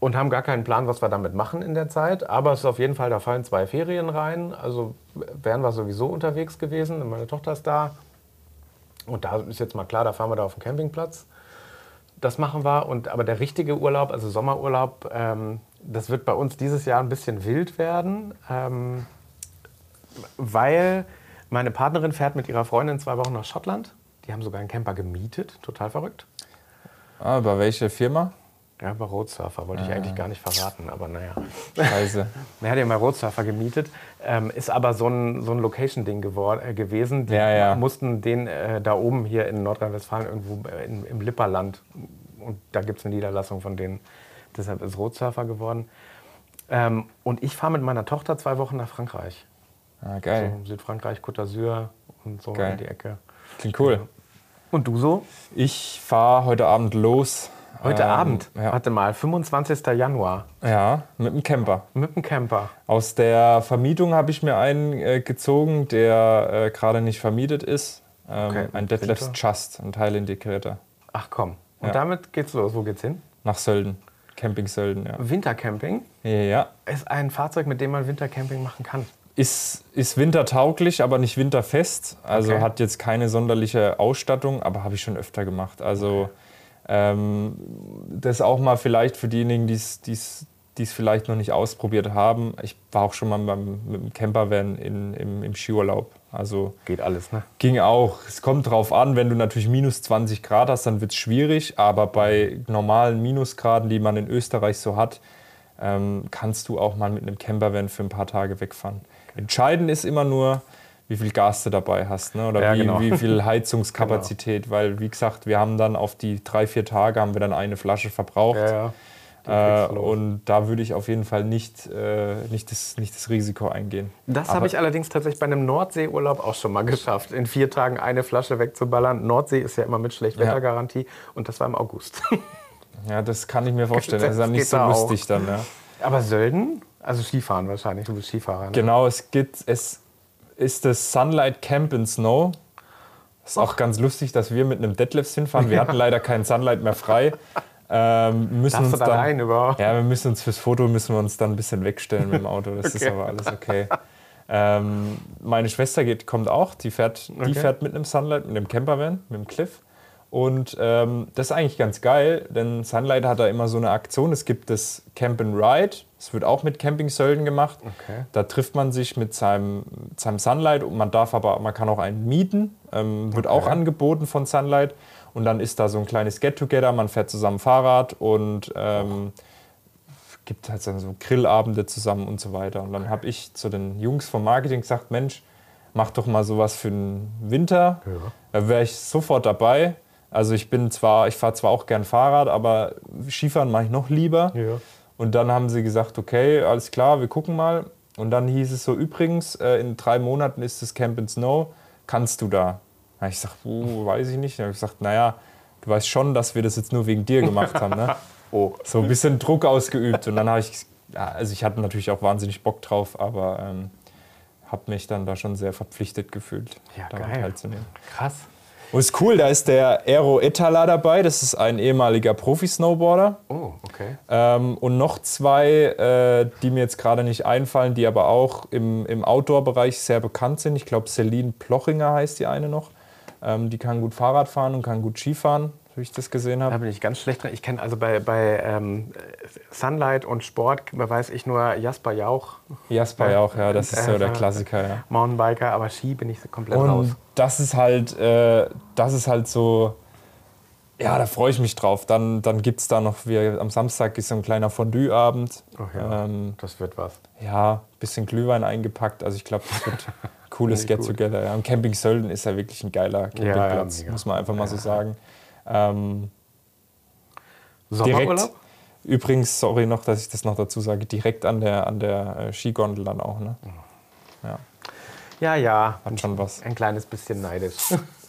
und haben gar keinen Plan, was wir damit machen in der Zeit. Aber es ist auf jeden Fall, da fallen zwei Ferien rein. Also wären wir sowieso unterwegs gewesen. Meine Tochter ist da. Und da ist jetzt mal klar, da fahren wir da auf dem Campingplatz. Das machen wir. Und, aber der richtige Urlaub, also Sommerurlaub, ähm, das wird bei uns dieses Jahr ein bisschen wild werden. Ähm, weil meine Partnerin fährt mit ihrer Freundin zwei Wochen nach Schottland. Die haben sogar einen Camper gemietet. Total verrückt. Ah, bei welcher Firma? Ja, bei Roadsurfer wollte ich ah. eigentlich gar nicht verraten, aber naja. Scheiße. Er hat ja mal Roadsurfer gemietet, ähm, ist aber so ein, so ein Location-Ding äh, gewesen. Die ja, ja. mussten den äh, da oben hier in Nordrhein-Westfalen irgendwo äh, in, im Lipperland, und da gibt es eine Niederlassung von denen, deshalb ist Roadsurfer geworden. Ähm, und ich fahre mit meiner Tochter zwei Wochen nach Frankreich. Ah, geil. So Südfrankreich, Côte d'Azur und so geil. in die Ecke. Klingt cool. Und du so? Ich fahre heute Abend los Heute ähm, Abend? Ja. Warte mal, 25. Januar. Ja, mit dem Camper. Mit dem Camper. Aus der Vermietung habe ich mir einen äh, gezogen, der äh, gerade nicht vermietet ist. Ähm, okay. Ein Detlefs Just, ein Teilintegrierter. Ach komm. Und ja. damit geht's los. Wo geht's hin? Nach Sölden. Camping Sölden, ja. Wintercamping? Ja. Ist ein Fahrzeug, mit dem man Wintercamping machen kann. Ist, ist wintertauglich, aber nicht winterfest. Also okay. hat jetzt keine sonderliche Ausstattung, aber habe ich schon öfter gemacht. Also okay. Ähm, das auch mal vielleicht für diejenigen, die es vielleicht noch nicht ausprobiert haben. Ich war auch schon mal beim, mit dem Campervan in, im, im Skiurlaub. Also Geht alles, ne? Ging auch. Es kommt drauf an, wenn du natürlich minus 20 Grad hast, dann wird es schwierig. Aber bei normalen Minusgraden, die man in Österreich so hat, ähm, kannst du auch mal mit einem Campervan für ein paar Tage wegfahren. Entscheidend ist immer nur, wie viel Gas du dabei hast ne? oder ja, wie, genau. wie, viel Heizungskapazität, genau. weil wie gesagt, wir haben dann auf die drei, vier Tage haben wir dann eine Flasche verbraucht. Ja, ja. Äh, und da würde ich auf jeden Fall nicht, äh, nicht, das, nicht das Risiko eingehen. Das habe ich allerdings tatsächlich bei einem Nordseeurlaub auch schon mal geschafft, in vier Tagen eine Flasche wegzuballern. Nordsee ist ja immer mit Schlechtwettergarantie und das war im August. Ja, das kann ich mir vorstellen. Das, das ist dann nicht so lustig dann. Ja. Aber Sölden? Also Skifahren wahrscheinlich, du bist Skifahrer. Ne? Genau, es gibt, es ist das Sunlight Camp in Snow. Ist auch ganz lustig, dass wir mit einem Deadlifts hinfahren. Wir hatten leider keinen Sunlight mehr frei. Ähm, müssen uns da dann, rein überhaupt? Ja, wir müssen uns fürs Foto müssen wir uns dann ein bisschen wegstellen mit dem Auto. Das okay. ist aber alles okay. Ähm, meine Schwester geht, kommt auch. Die fährt, okay. die fährt mit einem Sunlight, mit einem Campervan, mit einem Cliff. Und ähm, das ist eigentlich ganz geil, denn Sunlight hat da immer so eine Aktion. Es gibt das Camp and Ride. Das wird auch mit Camping-Sölden gemacht. Okay. Da trifft man sich mit seinem, seinem Sunlight und man darf aber, man kann auch einen mieten. Ähm, wird okay. auch angeboten von Sunlight. Und dann ist da so ein kleines Get-Together. Man fährt zusammen Fahrrad und ähm, gibt halt dann so Grillabende zusammen und so weiter. Und dann habe ich zu den Jungs vom Marketing gesagt, Mensch, mach doch mal sowas für den Winter. Ja. Da wäre ich sofort dabei. Also ich bin zwar, ich fahre zwar auch gern Fahrrad, aber Skifahren mache ich noch lieber. Ja. Und dann haben sie gesagt, okay, alles klar, wir gucken mal. Und dann hieß es so, übrigens, äh, in drei Monaten ist das Camp in Snow, kannst du da? Da hab ich gesagt, uh, weiß ich nicht. Dann habe ich gesagt, naja, du weißt schon, dass wir das jetzt nur wegen dir gemacht haben. Ne? Oh. So ein bisschen Druck ausgeübt. Und dann habe ich, also ich hatte natürlich auch wahnsinnig Bock drauf, aber ähm, habe mich dann da schon sehr verpflichtet gefühlt, Ja, daran teilzunehmen. Krass. Und ist cool, da ist der Aero Etala dabei, das ist ein ehemaliger Profi-Snowboarder. Oh, okay. Ähm, und noch zwei, äh, die mir jetzt gerade nicht einfallen, die aber auch im, im Outdoor-Bereich sehr bekannt sind. Ich glaube, Celine Plochinger heißt die eine noch. Ähm, die kann gut Fahrrad fahren und kann gut Skifahren, wie ich das gesehen Da habe. bin ich ganz schlecht drin. Ich kenne also bei, bei ähm, Sunlight und Sport, weiß ich nur Jasper Jauch, Jasper ja auch, ja, das ist so der Äh, Klassiker. Ja. Mountainbiker, aber Ski bin ich komplett raus. Und das ist halt, äh, das ist halt so, ja, da freue ich mich drauf. Dann, dann gibt es da noch, wie am Samstag ist so ein kleiner Fondue-Abend. Ach ja, Ähm, das wird was. ja, bisschen Glühwein eingepackt. Also ich glaube, das wird cooles. Get-Together. Ja. Und Camping Sölden ist ja wirklich ein geiler Campingplatz, mega. muss man einfach mal so sagen. Ähm, Sommerurlaub? direkt, übrigens, sorry noch, dass ich das noch dazu sage, direkt an der, an der äh, Skigondel dann auch. Ne? Ja, Ja, ja. hat schon was. Ein kleines bisschen neidisch.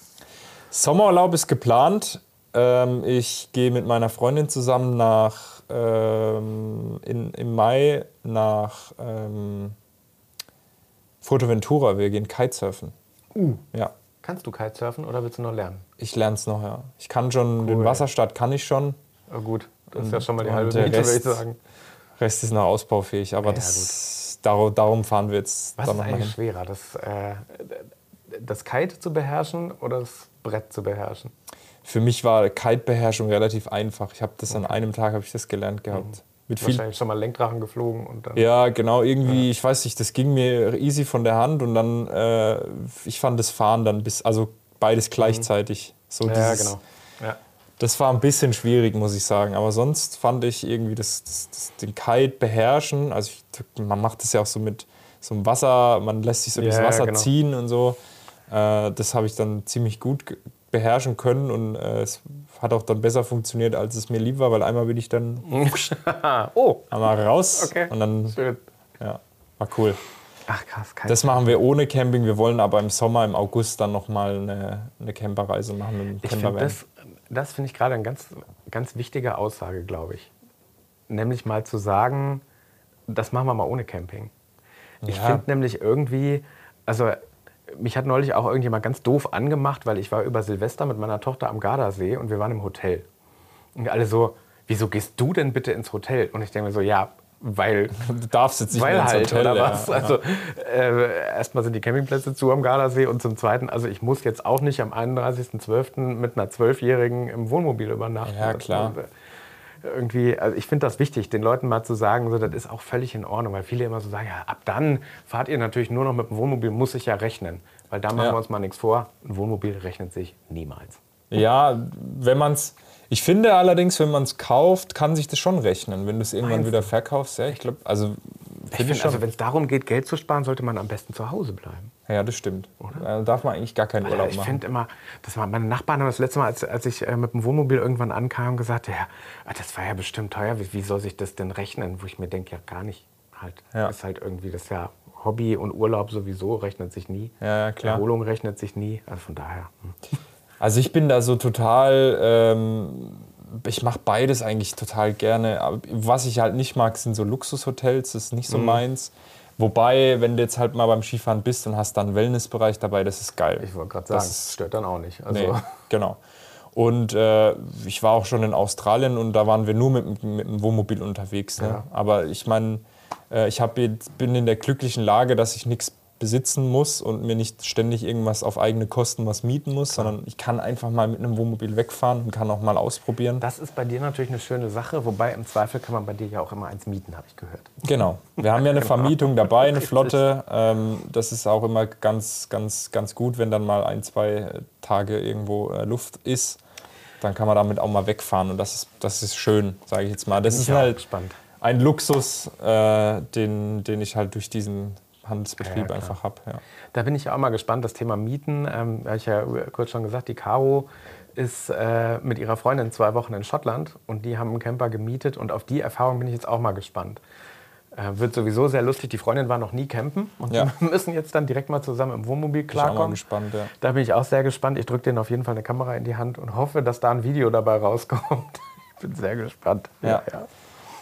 Sommerurlaub ist geplant. Ähm, ich gehe mit meiner Freundin zusammen nach ähm, in, im Mai nach ähm, Fuerteventura. Wir gehen Kitesurfen. Uh. Ja, Kannst du Kitesurfen oder willst du noch lernen? ich lerne es noch, ja. Ich kann schon, den Cool. Wasserstart kann ich schon. Oh, gut, das ist ja schon mal die halbe Miete, würde ich sagen. Rest ist noch ausbaufähig, aber Ja, das, darum, darum fahren wir jetzt Was ist eigentlich hin. schwerer, das, äh, das Kite zu beherrschen oder das Brett zu beherrschen? Für mich war Kite-Beherrschung relativ einfach. Ich habe das an einem Tag habe ich das gelernt gehabt. Mit viel Wahrscheinlich schon mal Lenkdrachen geflogen und dann. Ja, genau, irgendwie, ich weiß nicht, das ging mir easy von der Hand und dann, äh, ich fand das Fahren dann bis, also beides gleichzeitig. So Mhm. ja dieses, genau. Ja. Das war ein bisschen schwierig, muss ich sagen. Aber sonst fand ich irgendwie das, das, das, den Kite beherrschen. Also ich, man macht das ja auch so mit so einem Wasser, man lässt sich so Ja, durchs ja, Wasser genau. ziehen und so. Äh, das habe ich dann ziemlich gut beherrschen können und äh, es hat auch dann besser funktioniert, als es mir lieb war, weil einmal bin ich dann oh, einmal raus Okay. und dann, schön. ja, war cool. Ach krass, Kite. Das machen wir ohne Camping. Wir wollen aber im Sommer, im August dann nochmal eine, eine Camperreise machen mit dem Campervan. das, das finde ich gerade eine ganz, ganz wichtige Aussage, glaube ich. Nämlich mal zu sagen, das machen wir mal ohne Camping. Ich Ja. finde nämlich irgendwie, also mich hat neulich auch irgendjemand ganz doof angemacht, weil ich war über Silvester mit meiner Tochter am Gardasee und wir waren im Hotel. Und alle so, wieso gehst du denn bitte ins Hotel? Und ich denke mir so, ja, weil Du darfst jetzt nicht weil mehr ins halt, Hotel. oder ja. was? Also, äh, erstmal sind die Campingplätze zu am Gardasee und zum Zweiten, also ich muss jetzt auch nicht am 31.12. mit einer Zwölfjährigen im Wohnmobil übernachten. Ja, klar. äh, Irgendwie, also ich finde das wichtig, den Leuten mal zu sagen, so, das ist auch völlig in Ordnung, weil viele immer so sagen, ja, ab dann fahrt ihr natürlich nur noch mit dem Wohnmobil, muss sich ja rechnen. Weil da machen Ja. wir uns mal nichts vor, ein Wohnmobil rechnet sich niemals. Ja, wenn man es. Ich finde allerdings, wenn man es kauft, kann sich das schon rechnen. Wenn du es irgendwann Meinst wieder verkaufst, ja, ich glaube, also Ich ich also wenn es darum geht, Geld zu sparen, sollte man am besten zu Hause bleiben. Ja, das stimmt. Da darf man eigentlich gar keinen Urlaub ich machen. finde immer, das war meine Nachbarn haben das letzte Mal, als, als ich äh, mit dem Wohnmobil irgendwann ankam, gesagt, ja, ah, das war ja bestimmt teuer. Wie, wie soll sich das denn rechnen? Wo ich mir denke, ja gar nicht. Halt, Ja. ist halt irgendwie das ja Hobby und Urlaub sowieso rechnet sich nie. Ja, ja, klar. Erholung rechnet sich nie. Also von daher. hm. Also ich bin da so total, ähm, ich mache beides eigentlich total gerne. Was ich halt nicht mag, sind so Luxushotels, das ist nicht so Mhm. meins. Wobei, wenn du jetzt halt mal beim Skifahren bist und hast dann einen Wellnessbereich dabei, das ist geil. Ich wollte gerade sagen, Das stört dann auch nicht. Also, Nee, genau. Und äh, ich war auch schon in Australien und da waren wir nur mit, mit dem Wohnmobil unterwegs. Ne? Ja. Aber ich meine, äh, ich hab jetzt, bin in der glücklichen Lage, dass ich nichts besitzen muss und mir nicht ständig irgendwas auf eigene Kosten was mieten muss, sondern ich kann einfach mal mit einem Wohnmobil wegfahren und kann auch mal ausprobieren. Das ist bei dir natürlich eine schöne Sache, wobei im Zweifel kann man bei dir ja auch immer eins mieten, habe ich gehört. Genau. Wir haben ja eine Vermietung dabei, eine Flotte. Ähm, das ist auch immer ganz, ganz, ganz gut, wenn dann mal ein, zwei Tage irgendwo äh, Luft ist. Dann kann man damit auch mal wegfahren und das ist, das ist schön, sage ich jetzt mal. Das ist ich auch halt gespannt. ein Luxus, äh, den, den ich halt durch diesen Handelsbetrieb Ja, einfach habe. Ja. Da bin ich auch mal gespannt, das Thema Mieten. Ähm, habe ich ja kurz schon gesagt, die Caro ist äh, mit ihrer Freundin zwei Wochen in Schottland und die haben einen Camper gemietet und auf die Erfahrung bin ich jetzt auch mal gespannt. Äh, wird sowieso sehr lustig. Die Freundin war noch nie campen und Ja. wir müssen jetzt dann direkt mal zusammen im Wohnmobil Bin klarkommen. gespannt. Ja. Da bin ich auch sehr gespannt. Ich drücke denen auf jeden Fall eine Kamera in die Hand und hoffe, dass da ein Video dabei rauskommt. Ich bin sehr gespannt. Ja.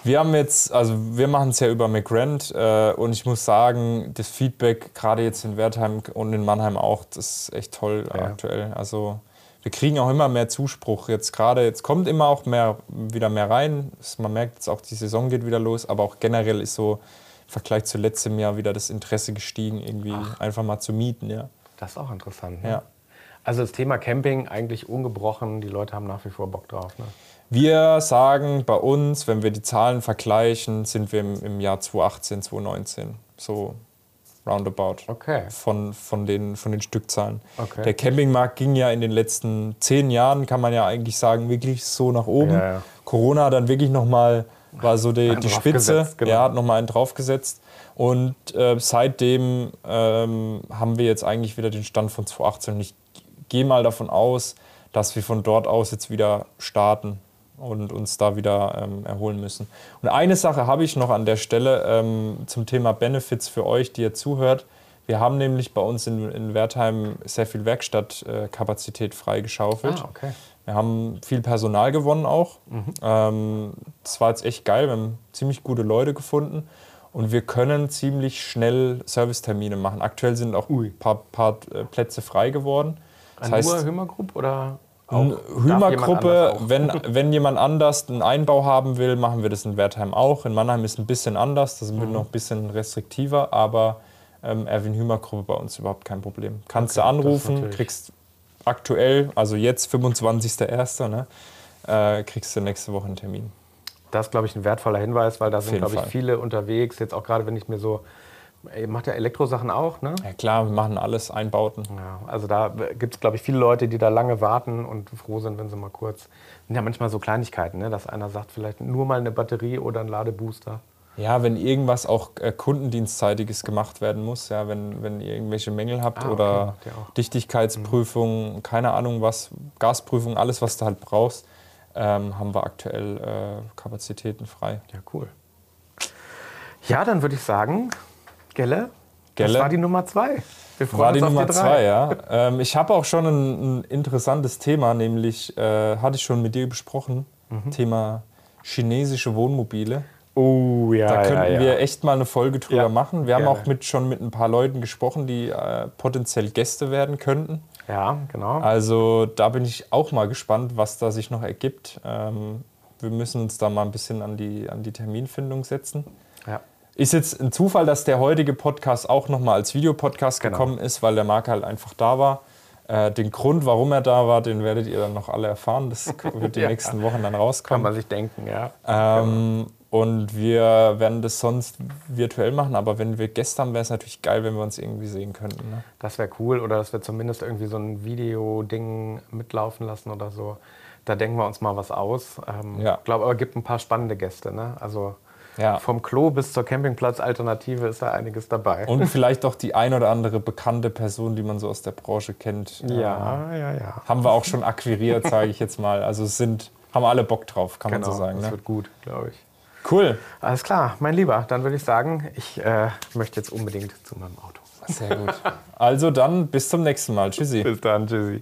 Wir haben jetzt, also wir machen es ja über McGrand äh, und ich muss sagen, das Feedback, gerade jetzt in Wertheim und in Mannheim auch, das ist echt toll Ja. aktuell. Also wir kriegen auch immer mehr Zuspruch. Jetzt gerade, jetzt kommt immer auch mehr, wieder mehr rein. Man merkt jetzt auch, die Saison geht wieder los, aber auch generell ist so im Vergleich zu letztem Jahr wieder das Interesse gestiegen, irgendwie einfach mal zu mieten. Ja. Das ist auch interessant. Ne? Ja. Also das Thema Camping eigentlich ungebrochen. Die Leute haben nach wie vor Bock drauf. Ne? Wir sagen bei uns, wenn wir die Zahlen vergleichen, sind wir im, im Jahr 2018, 2019. So roundabout. Okay. Von, von, den, von den Stückzahlen. Okay. Der Campingmarkt ging ja in den letzten zehn Jahren, kann man ja eigentlich sagen, wirklich so nach oben. Ja, ja. Corona dann wirklich nochmal, war so die, die Spitze. genau. Ja, hat nochmal einen draufgesetzt. Und äh, seitdem ähm, haben wir jetzt eigentlich wieder den Stand von 2018. Und ich gehe mal davon aus, dass wir von dort aus jetzt wieder starten und uns da wieder ähm, erholen müssen. Und eine Sache habe ich noch an der Stelle ähm, zum Thema Benefits für euch, die ihr zuhört. Wir haben nämlich bei uns in, in Wertheim sehr viel Werkstattkapazität freigeschaufelt. Ah, okay. Wir haben viel Personal gewonnen auch. Ähm, das war jetzt echt geil. Wir haben ziemlich gute Leute gefunden. Und wir können ziemlich schnell Servicetermine machen. Aktuell sind auch ein paar, paar äh, Plätze frei geworden. Das An nur Hümer Group oder Hümer-Gruppe, wenn, wenn jemand anders einen Einbau haben will, machen wir das in Wertheim auch. In Mannheim ist ein bisschen anders, das Mhm. wird noch ein bisschen restriktiver, aber ähm, Erwin Hümer-Gruppe bei uns überhaupt kein Problem. Kannst Okay, du anrufen, kriegst aktuell, also jetzt 25.01., ne, äh, kriegst du nächste Woche einen Termin. Das ist, glaube ich, ein wertvoller Hinweis, weil da sind, glaube ich, viele unterwegs. Jetzt auch gerade, wenn ich mir so. Macht ja Elektrosachen auch, ne? Ja klar, wir machen alles, Einbauten. Ja, also da gibt es, glaube ich, viele Leute, die da lange warten und froh sind, wenn sie mal kurz. sind ja manchmal so Kleinigkeiten, ne? dass einer sagt, vielleicht nur mal eine Batterie oder ein Ladebooster. Ja, wenn irgendwas auch äh, kundendienstzeitiges gemacht werden muss, ja, wenn, wenn ihr irgendwelche Mängel habt Ah, okay, oder. Dichtigkeitsprüfung, keine Ahnung was, Gasprüfung, alles, was du halt brauchst, ähm, haben wir aktuell äh, Kapazitäten frei. Ja, cool. Ja, dann würde ich sagen, Gelle, Gelle? das war die Nummer zwei. Wir freuen War die Nummer drei. zwei, ja. Ähm, ich habe auch schon ein, ein interessantes Thema, nämlich äh, hatte ich schon mit dir besprochen, Mhm. Thema chinesische Wohnmobile. Oh, ja, Da könnten ja, ja. wir echt mal eine Folge drüber Ja, machen. Wir haben gerne. auch mit, schon mit ein paar Leuten gesprochen, die äh, potenziell Gäste werden könnten. Ja, genau. Also da bin ich auch mal gespannt, was da sich noch ergibt. Ähm, wir müssen uns da mal ein bisschen an die, an die Terminfindung setzen. Ist jetzt ein Zufall, dass der heutige Podcast auch nochmal als Videopodcast Genau. gekommen ist, weil der Marc halt einfach da war. Äh, den Grund, warum er da war, den werdet ihr dann noch alle erfahren. Das wird die Ja. nächsten Wochen dann Kann rauskommen. man sich denken, ja. Ähm, Und wir werden das sonst virtuell machen, aber wenn wir Gäste haben, wäre es natürlich geil, wenn wir uns irgendwie sehen könnten. Ne? Das wäre cool. Oder dass wir zumindest irgendwie so ein Video-Ding mitlaufen lassen oder so. Da denken wir uns mal was aus. Ähm, Ja. glaube aber gibt ein paar spannende Gäste. Ne? Also Ja. vom Klo bis zur Campingplatz-Alternative ist da einiges dabei. Und vielleicht auch die ein oder andere bekannte Person, die man so aus der Branche kennt. Äh, ja, ja, ja. Haben wir auch schon akquiriert, sage ich jetzt mal. Also sind, haben alle Bock drauf, kann Genau, man so sagen. das Ne? wird gut, glaube ich. Cool. Alles klar, mein Lieber. Dann würde ich sagen, ich äh, möchte jetzt unbedingt zu meinem Auto. Sehr gut. Also dann bis zum nächsten Mal. Tschüssi. Bis dann, tschüssi.